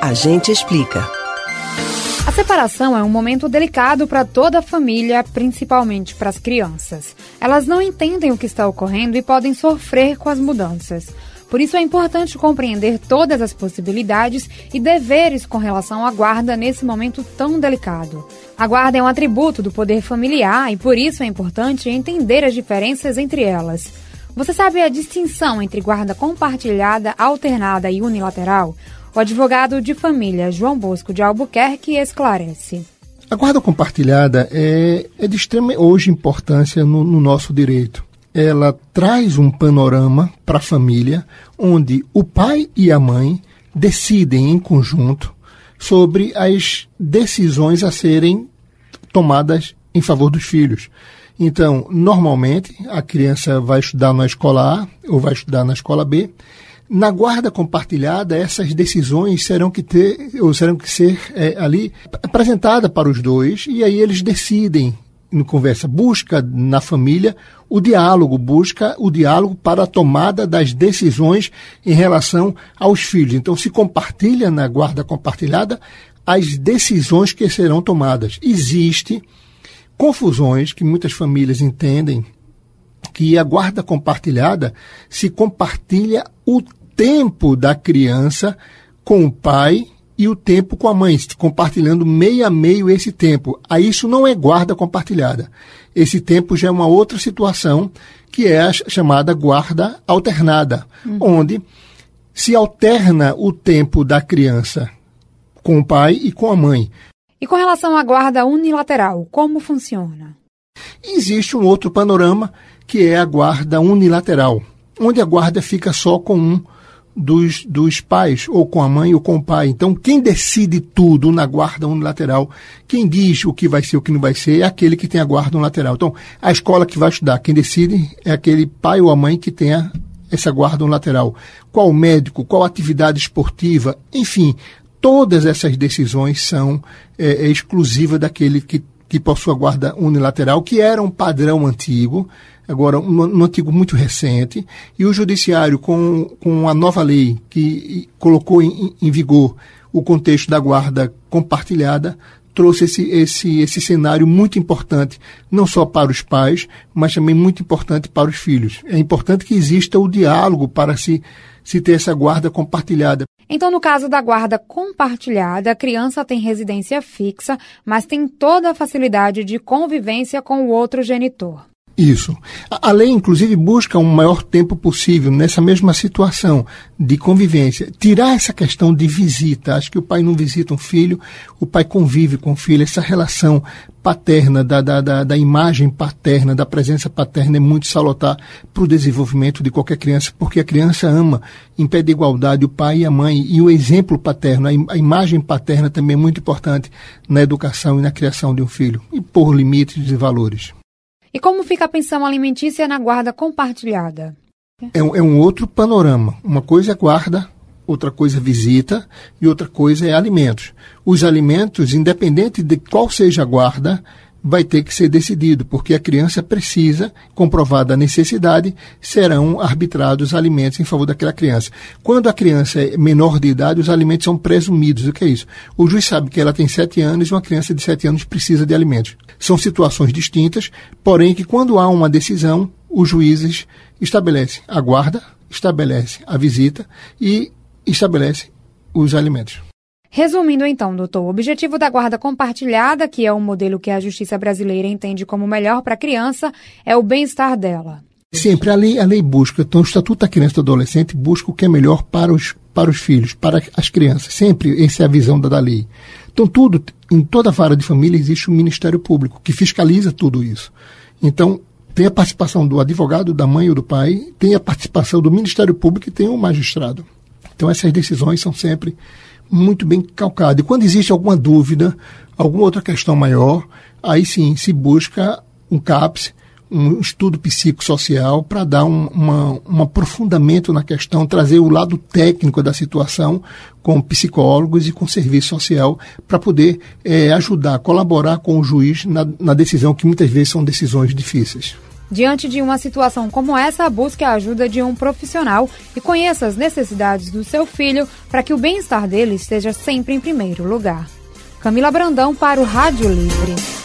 A gente explica. A separação é um momento delicado para toda a família, principalmente para as crianças. Elas não entendem o que está ocorrendo e podem sofrer com as mudanças. Por isso é importante compreender todas as possibilidades e deveres com relação à guarda nesse momento tão delicado. A guarda é um atributo do poder familiar e por isso é importante entender as diferenças entre elas. Você sabe a distinção entre guarda compartilhada, alternada e unilateral? O advogado de família João Bosco de Albuquerque esclarece. A guarda compartilhada é, é de extrema hoje importância no, no nosso direito. Ela traz um panorama para a família onde o pai e a mãe decidem em conjunto sobre as decisões a serem tomadas em favor dos filhos. Então, normalmente, a criança vai estudar na escola A ou vai estudar na escola B na guarda compartilhada, essas decisões serão que ter ou serão que ser é, ali apresentadas para os dois e aí eles decidem no conversa busca na família o diálogo, busca o diálogo para a tomada das decisões em relação aos filhos. Então se compartilha na guarda compartilhada as decisões que serão tomadas. Existe confusões que muitas famílias entendem que a guarda compartilhada se compartilha o tempo da criança com o pai e o tempo com a mãe, compartilhando meio a meio esse tempo. Aí isso não é guarda compartilhada. Esse tempo já é uma outra situação, que é a chamada guarda alternada, uhum. onde se alterna o tempo da criança com o pai e com a mãe. E com relação à guarda unilateral, como funciona? Existe um outro panorama que é a guarda unilateral, onde a guarda fica só com um dos, dos pais, ou com a mãe ou com o pai. Então, quem decide tudo na guarda unilateral, quem diz o que vai ser o que não vai ser, é aquele que tem a guarda unilateral. Então, a escola que vai estudar, quem decide é aquele pai ou a mãe que tenha essa guarda unilateral. Qual médico, qual atividade esportiva, enfim, todas essas decisões são é, é exclusivas daquele que, que possui a guarda unilateral, que era um padrão antigo, agora um, um artigo muito recente, e o Judiciário, com, com a nova lei que colocou em, em vigor o contexto da guarda compartilhada, trouxe esse, esse, esse cenário muito importante, não só para os pais, mas também muito importante para os filhos. É importante que exista o diálogo para se, se ter essa guarda compartilhada. Então, no caso da guarda compartilhada, a criança tem residência fixa, mas tem toda a facilidade de convivência com o outro genitor. Isso. A lei, inclusive, busca um maior tempo possível nessa mesma situação de convivência. Tirar essa questão de visita. Acho que o pai não visita um filho, o pai convive com o filho. Essa relação paterna, da, da, da, da imagem paterna, da presença paterna é muito salutar para o desenvolvimento de qualquer criança, porque a criança ama, em pé de igualdade, o pai e a mãe. E o exemplo paterno, a, a imagem paterna também é muito importante na educação e na criação de um filho. E por limites e valores. E como fica a pensão alimentícia na guarda compartilhada? É um, é um outro panorama. Uma coisa é guarda, outra coisa é visita e outra coisa é alimentos. Os alimentos, independente de qual seja a guarda, vai ter que ser decidido, porque a criança precisa, comprovada a necessidade, serão arbitrados alimentos em favor daquela criança. Quando a criança é menor de idade, os alimentos são presumidos. O que é isso? O juiz sabe que ela tem sete anos e uma criança de sete anos precisa de alimentos. São situações distintas, porém que quando há uma decisão, os juízes estabelecem a guarda, estabelecem a visita e estabelecem os alimentos. Resumindo então, doutor, o objetivo da guarda compartilhada, que é o modelo que a justiça brasileira entende como melhor para a criança, é o bem-estar dela. Sempre a lei, a lei busca, então o Estatuto da Criança e do Adolescente busca o que é melhor para os, para os filhos, para as crianças. Sempre essa é a visão da, da lei. Então tudo, em toda vara de família existe um Ministério Público que fiscaliza tudo isso. Então tem a participação do advogado, da mãe ou do pai, tem a participação do Ministério Público e tem o magistrado. Então essas decisões são sempre muito bem calcado. E quando existe alguma dúvida, alguma outra questão maior, aí sim se busca um CAPS, um estudo psicossocial para dar um, uma, um aprofundamento na questão, trazer o lado técnico da situação com psicólogos e com serviço social para poder é, ajudar, colaborar com o juiz na, na decisão que muitas vezes são decisões difíceis. Diante de uma situação como essa, busque a ajuda de um profissional e conheça as necessidades do seu filho para que o bem-estar dele esteja sempre em primeiro lugar. Camila Brandão para o Rádio Livre.